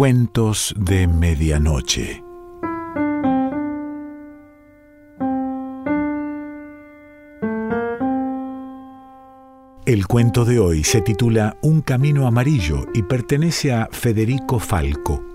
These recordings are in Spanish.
Cuentos de Medianoche. El cuento de hoy se titula Un camino amarillo y pertenece a Federico Falco.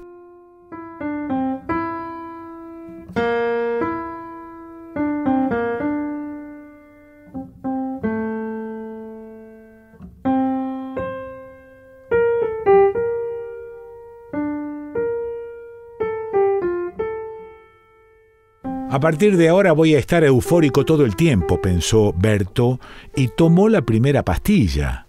A partir de ahora voy a estar eufórico todo el tiempo, pensó Berto, y tomó la primera pastilla.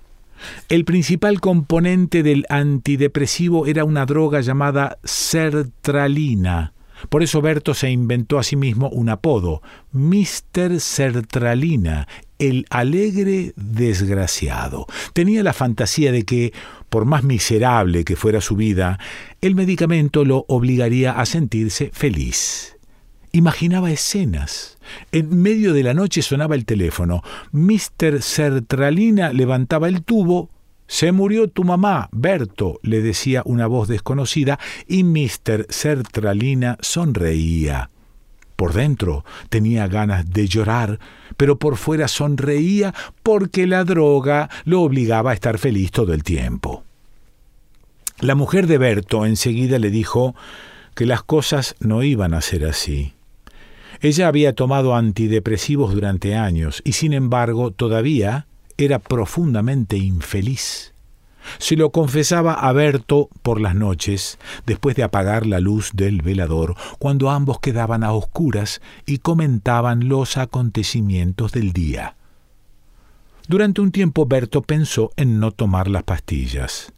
El principal componente del antidepresivo era una droga llamada sertralina. Por eso Berto se inventó a sí mismo un apodo, Mr. Sertralina, el alegre desgraciado. Tenía la fantasía de que, por más miserable que fuera su vida, el medicamento lo obligaría a sentirse feliz. Imaginaba escenas. En medio de la noche sonaba el teléfono. Mr. Sertralina levantaba el tubo. Se murió tu mamá, Berto, le decía una voz desconocida, y Mr. Sertralina sonreía. Por dentro tenía ganas de llorar, pero por fuera sonreía porque la droga lo obligaba a estar feliz todo el tiempo. La mujer de Berto enseguida le dijo que las cosas no iban a ser así. Ella había tomado antidepresivos durante años y sin embargo todavía era profundamente infeliz. Se lo confesaba a Berto por las noches, después de apagar la luz del velador, cuando ambos quedaban a oscuras y comentaban los acontecimientos del día. Durante un tiempo Berto pensó en no tomar las pastillas.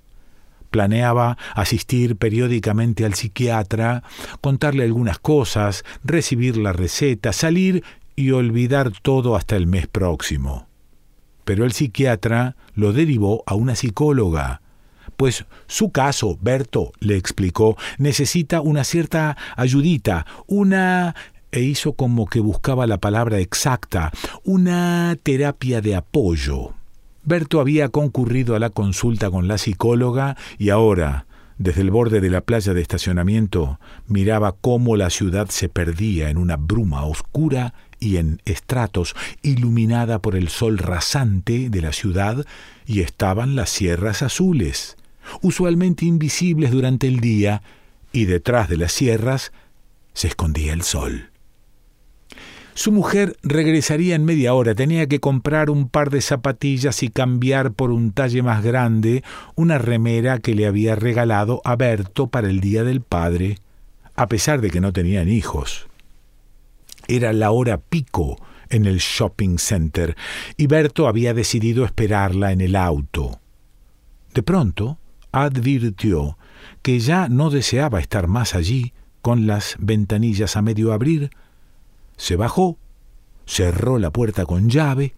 Planeaba asistir periódicamente al psiquiatra, contarle algunas cosas, recibir la receta, salir y olvidar todo hasta el mes próximo. Pero el psiquiatra lo derivó a una psicóloga, pues su caso, Berto le explicó, necesita una cierta ayudita, una e hizo como que buscaba la palabra exacta, una terapia de apoyo. Berto había concurrido a la consulta con la psicóloga y ahora, desde el borde de la playa de estacionamiento, miraba cómo la ciudad se perdía en una bruma oscura y en estratos, iluminada por el sol rasante de la ciudad, y estaban las sierras azules, usualmente invisibles durante el día, y detrás de las sierras se escondía el sol. Su mujer regresaría en media hora. Tenía que comprar un par de zapatillas y cambiar por un talle más grande una remera que le había regalado a Berto para el Día del Padre, a pesar de que no tenían hijos. Era la hora pico en el shopping center y Berto había decidido esperarla en el auto. De pronto advirtió que ya no deseaba estar más allí, con las ventanillas a medio abrir, se bajó, cerró la puerta con llave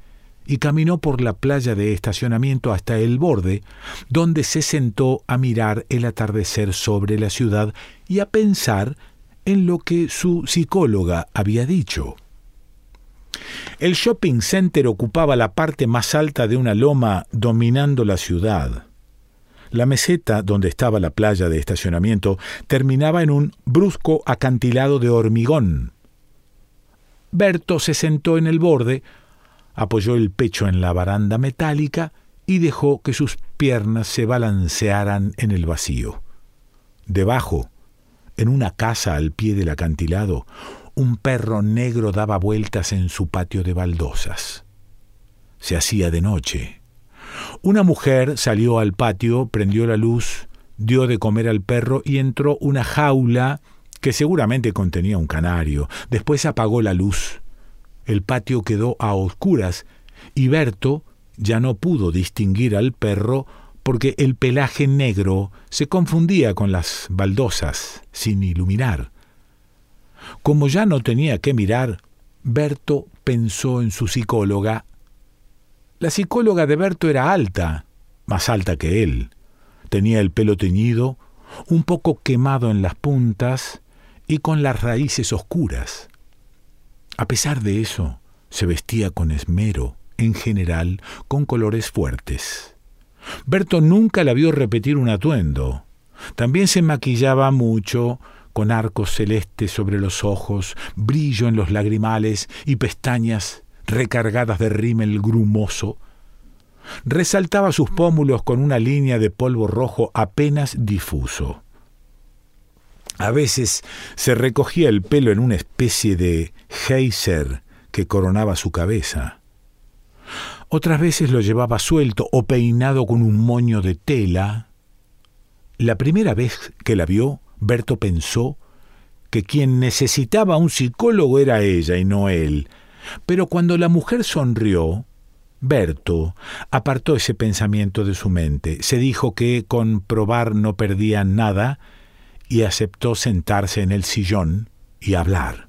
y caminó por la playa de estacionamiento hasta el borde, donde se sentó a mirar el atardecer sobre la ciudad y a pensar en lo que su psicóloga había dicho. El shopping center ocupaba la parte más alta de una loma dominando la ciudad. La meseta donde estaba la playa de estacionamiento terminaba en un brusco acantilado de hormigón, Berto se sentó en el borde, apoyó el pecho en la baranda metálica y dejó que sus piernas se balancearan en el vacío. Debajo, en una casa al pie del acantilado, un perro negro daba vueltas en su patio de baldosas. Se hacía de noche. Una mujer salió al patio, prendió la luz, dio de comer al perro y entró una jaula que seguramente contenía un canario. Después apagó la luz. El patio quedó a oscuras y Berto ya no pudo distinguir al perro porque el pelaje negro se confundía con las baldosas sin iluminar. Como ya no tenía que mirar, Berto pensó en su psicóloga. La psicóloga de Berto era alta, más alta que él. Tenía el pelo teñido, un poco quemado en las puntas, y con las raíces oscuras. A pesar de eso, se vestía con esmero, en general con colores fuertes. Berto nunca la vio repetir un atuendo. También se maquillaba mucho, con arcos celestes sobre los ojos, brillo en los lagrimales y pestañas recargadas de rímel grumoso. Resaltaba sus pómulos con una línea de polvo rojo apenas difuso. A veces se recogía el pelo en una especie de geyser que coronaba su cabeza. Otras veces lo llevaba suelto o peinado con un moño de tela. La primera vez que la vio, Berto pensó que quien necesitaba un psicólogo era ella y no él. Pero cuando la mujer sonrió, Berto apartó ese pensamiento de su mente. Se dijo que con probar no perdía nada y aceptó sentarse en el sillón y hablar.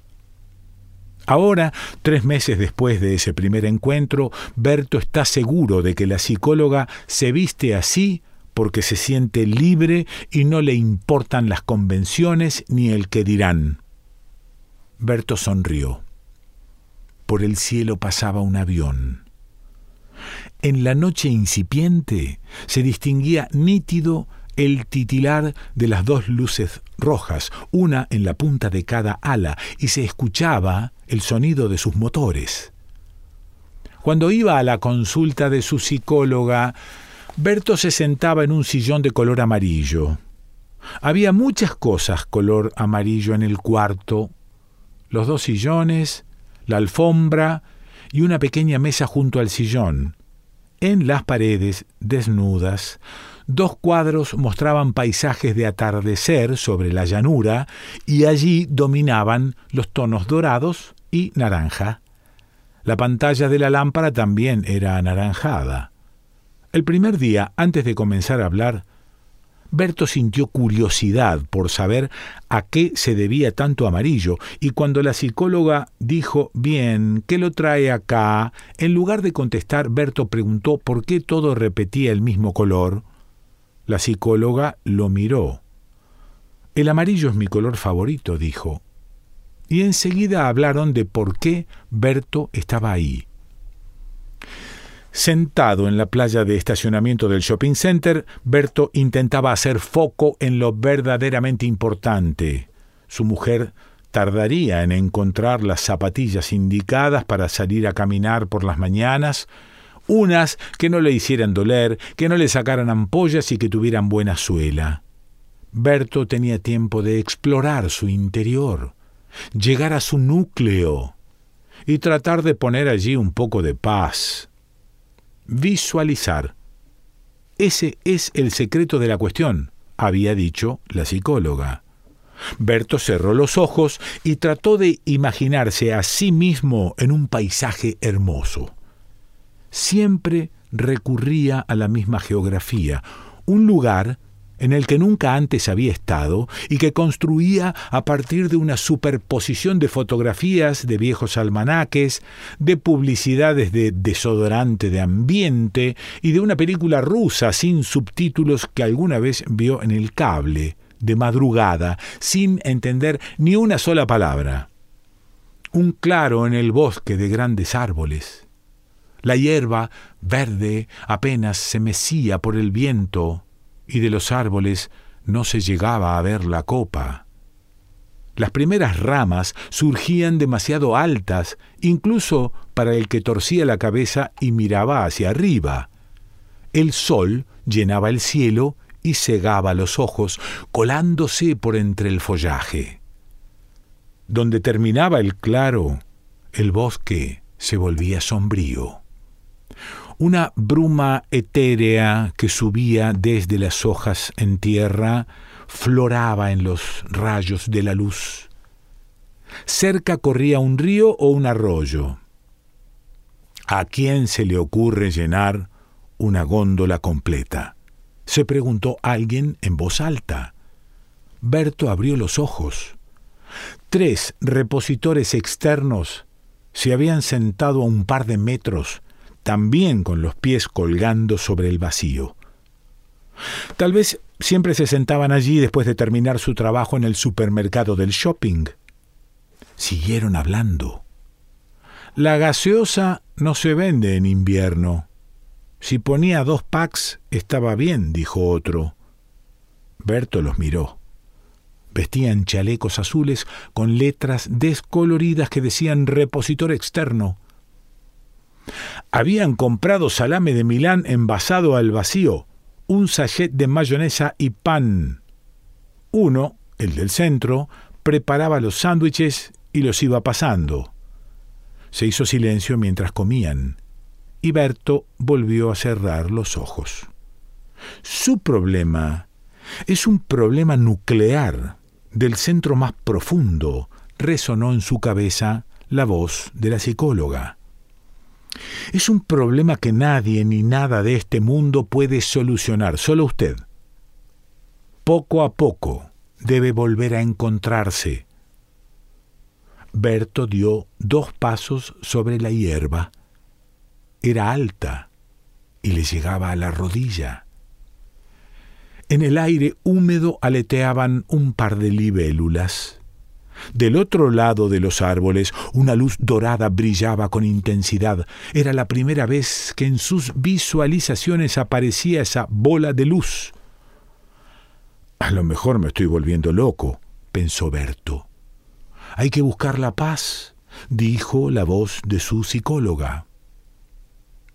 Ahora, tres meses después de ese primer encuentro, Berto está seguro de que la psicóloga se viste así porque se siente libre y no le importan las convenciones ni el que dirán. Berto sonrió. Por el cielo pasaba un avión. En la noche incipiente se distinguía nítido el titilar de las dos luces rojas, una en la punta de cada ala, y se escuchaba el sonido de sus motores. Cuando iba a la consulta de su psicóloga, Berto se sentaba en un sillón de color amarillo. Había muchas cosas color amarillo en el cuarto. Los dos sillones, la alfombra y una pequeña mesa junto al sillón. En las paredes, desnudas, dos cuadros mostraban paisajes de atardecer sobre la llanura y allí dominaban los tonos dorados y naranja. La pantalla de la lámpara también era anaranjada. El primer día, antes de comenzar a hablar, Berto sintió curiosidad por saber a qué se debía tanto amarillo, y cuando la psicóloga dijo bien, ¿qué lo trae acá? En lugar de contestar, Berto preguntó por qué todo repetía el mismo color. La psicóloga lo miró. El amarillo es mi color favorito, dijo. Y enseguida hablaron de por qué Berto estaba ahí. Sentado en la playa de estacionamiento del shopping center, Berto intentaba hacer foco en lo verdaderamente importante. Su mujer tardaría en encontrar las zapatillas indicadas para salir a caminar por las mañanas, unas que no le hicieran doler, que no le sacaran ampollas y que tuvieran buena suela. Berto tenía tiempo de explorar su interior, llegar a su núcleo y tratar de poner allí un poco de paz visualizar. Ese es el secreto de la cuestión, había dicho la psicóloga. Berto cerró los ojos y trató de imaginarse a sí mismo en un paisaje hermoso. Siempre recurría a la misma geografía, un lugar en el que nunca antes había estado y que construía a partir de una superposición de fotografías de viejos almanaques, de publicidades de desodorante de ambiente y de una película rusa sin subtítulos que alguna vez vio en el cable, de madrugada, sin entender ni una sola palabra. Un claro en el bosque de grandes árboles. La hierba verde apenas se mecía por el viento y de los árboles no se llegaba a ver la copa. Las primeras ramas surgían demasiado altas, incluso para el que torcía la cabeza y miraba hacia arriba. El sol llenaba el cielo y cegaba los ojos, colándose por entre el follaje. Donde terminaba el claro, el bosque se volvía sombrío. Una bruma etérea que subía desde las hojas en tierra floraba en los rayos de la luz. Cerca corría un río o un arroyo. ¿A quién se le ocurre llenar una góndola completa? se preguntó alguien en voz alta. Berto abrió los ojos. Tres repositores externos se habían sentado a un par de metros también con los pies colgando sobre el vacío. Tal vez siempre se sentaban allí después de terminar su trabajo en el supermercado del shopping. Siguieron hablando. La gaseosa no se vende en invierno. Si ponía dos packs estaba bien, dijo otro. Berto los miró. Vestían chalecos azules con letras descoloridas que decían repositor externo. Habían comprado salame de Milán envasado al vacío, un sachet de mayonesa y pan. Uno, el del centro, preparaba los sándwiches y los iba pasando. Se hizo silencio mientras comían, y Berto volvió a cerrar los ojos. Su problema es un problema nuclear del centro más profundo, resonó en su cabeza la voz de la psicóloga. Es un problema que nadie ni nada de este mundo puede solucionar, solo usted. Poco a poco debe volver a encontrarse. Berto dio dos pasos sobre la hierba. Era alta y le llegaba a la rodilla. En el aire húmedo aleteaban un par de libélulas. Del otro lado de los árboles una luz dorada brillaba con intensidad. Era la primera vez que en sus visualizaciones aparecía esa bola de luz. A lo mejor me estoy volviendo loco, pensó Berto. Hay que buscar la paz, dijo la voz de su psicóloga.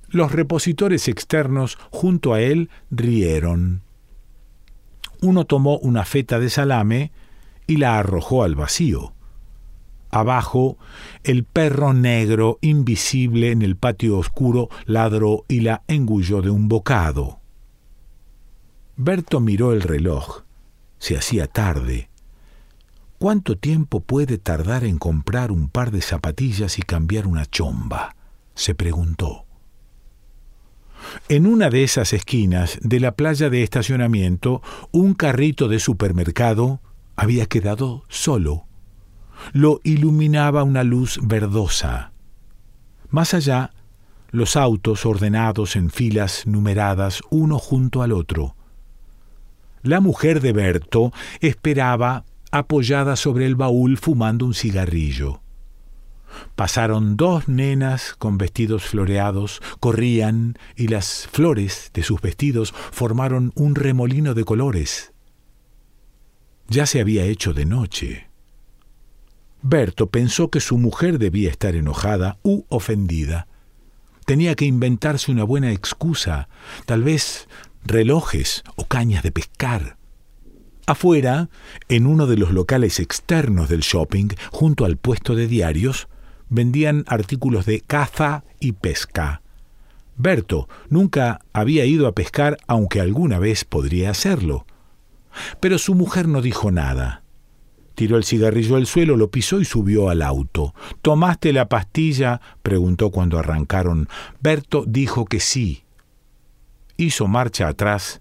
Los repositores externos junto a él rieron. Uno tomó una feta de salame y la arrojó al vacío. Abajo, el perro negro, invisible en el patio oscuro, ladró y la engulló de un bocado. Berto miró el reloj. Se hacía tarde. ¿Cuánto tiempo puede tardar en comprar un par de zapatillas y cambiar una chomba? se preguntó. En una de esas esquinas de la playa de estacionamiento, un carrito de supermercado había quedado solo. Lo iluminaba una luz verdosa. Más allá, los autos ordenados en filas numeradas uno junto al otro. La mujer de Berto esperaba apoyada sobre el baúl fumando un cigarrillo. Pasaron dos nenas con vestidos floreados, corrían y las flores de sus vestidos formaron un remolino de colores. Ya se había hecho de noche. Berto pensó que su mujer debía estar enojada u ofendida. Tenía que inventarse una buena excusa, tal vez relojes o cañas de pescar. Afuera, en uno de los locales externos del shopping, junto al puesto de diarios, vendían artículos de caza y pesca. Berto nunca había ido a pescar, aunque alguna vez podría hacerlo. Pero su mujer no dijo nada. Tiró el cigarrillo al suelo, lo pisó y subió al auto. ¿Tomaste la pastilla? preguntó cuando arrancaron. Berto dijo que sí. Hizo marcha atrás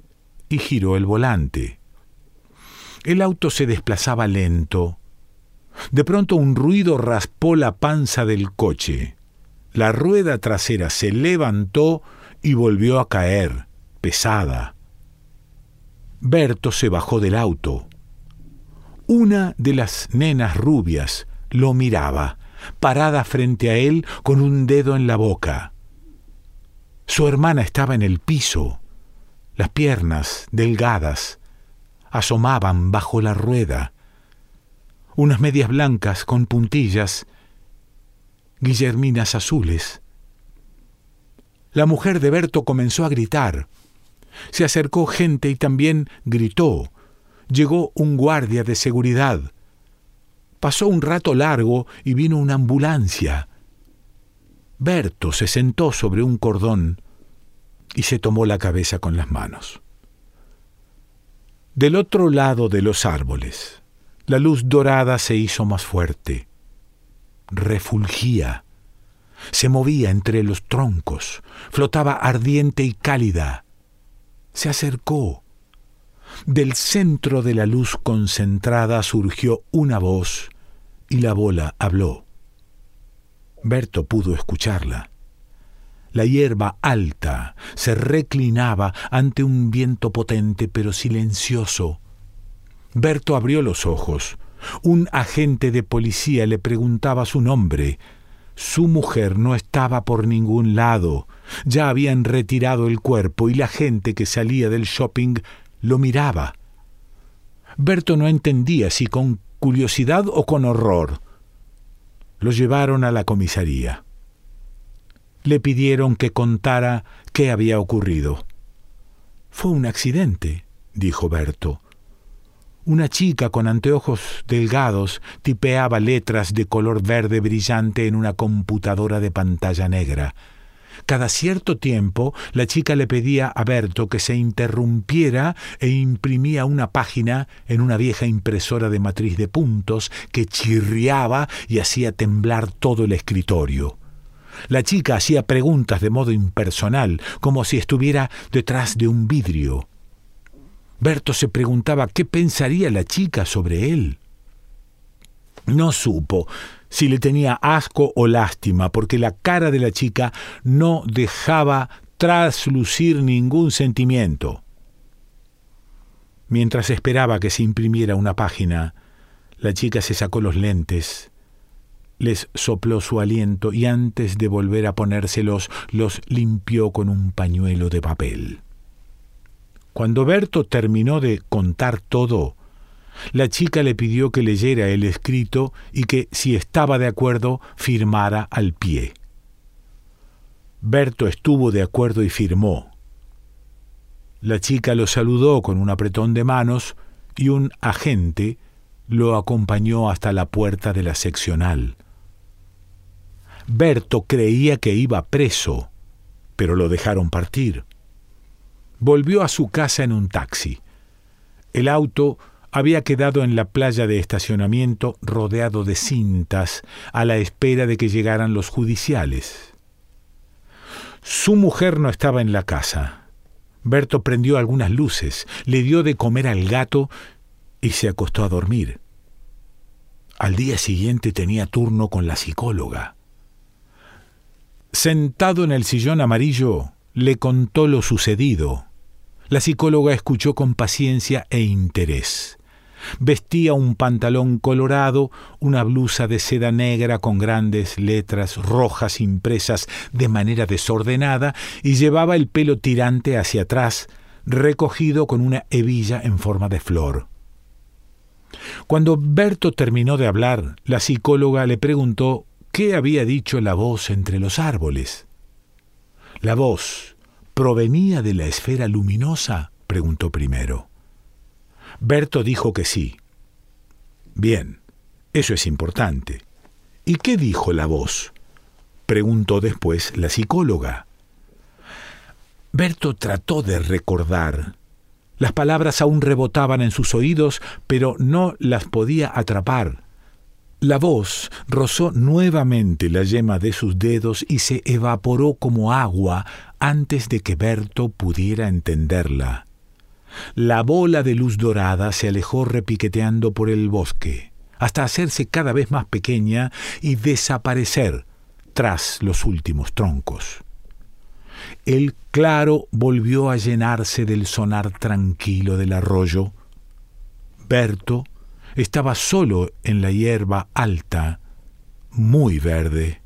y giró el volante. El auto se desplazaba lento, de pronto un ruido raspó la panza del coche. La rueda trasera se levantó y volvió a caer, pesada. Berto se bajó del auto. Una de las nenas rubias lo miraba, parada frente a él con un dedo en la boca. Su hermana estaba en el piso. Las piernas, delgadas, asomaban bajo la rueda unas medias blancas con puntillas, guillerminas azules. La mujer de Berto comenzó a gritar. Se acercó gente y también gritó. Llegó un guardia de seguridad. Pasó un rato largo y vino una ambulancia. Berto se sentó sobre un cordón y se tomó la cabeza con las manos. Del otro lado de los árboles, la luz dorada se hizo más fuerte, refulgía, se movía entre los troncos, flotaba ardiente y cálida. Se acercó. Del centro de la luz concentrada surgió una voz y la bola habló. Berto pudo escucharla. La hierba alta se reclinaba ante un viento potente pero silencioso Berto abrió los ojos. Un agente de policía le preguntaba su nombre. Su mujer no estaba por ningún lado. Ya habían retirado el cuerpo y la gente que salía del shopping lo miraba. Berto no entendía si con curiosidad o con horror. Lo llevaron a la comisaría. Le pidieron que contara qué había ocurrido. Fue un accidente, dijo Berto. Una chica con anteojos delgados tipeaba letras de color verde brillante en una computadora de pantalla negra. Cada cierto tiempo la chica le pedía a Berto que se interrumpiera e imprimía una página en una vieja impresora de matriz de puntos que chirriaba y hacía temblar todo el escritorio. La chica hacía preguntas de modo impersonal, como si estuviera detrás de un vidrio. Berto se preguntaba qué pensaría la chica sobre él. No supo si le tenía asco o lástima, porque la cara de la chica no dejaba traslucir ningún sentimiento. Mientras esperaba que se imprimiera una página, la chica se sacó los lentes, les sopló su aliento y antes de volver a ponérselos los limpió con un pañuelo de papel. Cuando Berto terminó de contar todo, la chica le pidió que leyera el escrito y que, si estaba de acuerdo, firmara al pie. Berto estuvo de acuerdo y firmó. La chica lo saludó con un apretón de manos y un agente lo acompañó hasta la puerta de la seccional. Berto creía que iba preso, pero lo dejaron partir. Volvió a su casa en un taxi. El auto había quedado en la playa de estacionamiento rodeado de cintas a la espera de que llegaran los judiciales. Su mujer no estaba en la casa. Berto prendió algunas luces, le dio de comer al gato y se acostó a dormir. Al día siguiente tenía turno con la psicóloga. Sentado en el sillón amarillo, le contó lo sucedido. La psicóloga escuchó con paciencia e interés. Vestía un pantalón colorado, una blusa de seda negra con grandes letras rojas impresas de manera desordenada y llevaba el pelo tirante hacia atrás, recogido con una hebilla en forma de flor. Cuando Berto terminó de hablar, la psicóloga le preguntó qué había dicho la voz entre los árboles. ¿La voz provenía de la esfera luminosa? preguntó primero. Berto dijo que sí. Bien, eso es importante. ¿Y qué dijo la voz? preguntó después la psicóloga. Berto trató de recordar. Las palabras aún rebotaban en sus oídos, pero no las podía atrapar. La voz rozó nuevamente la yema de sus dedos y se evaporó como agua antes de que Berto pudiera entenderla. La bola de luz dorada se alejó repiqueteando por el bosque, hasta hacerse cada vez más pequeña y desaparecer tras los últimos troncos. El claro volvió a llenarse del sonar tranquilo del arroyo. Berto estaba solo en la hierba alta, muy verde.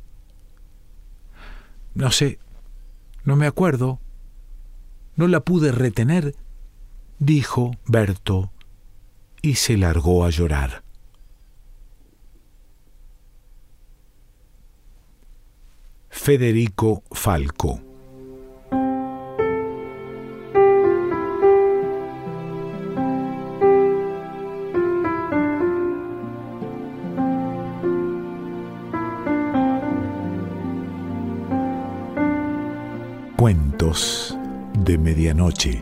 No sé, no me acuerdo. No la pude retener dijo Berto, y se largó a llorar. Federico Falco Cuentos de Medianoche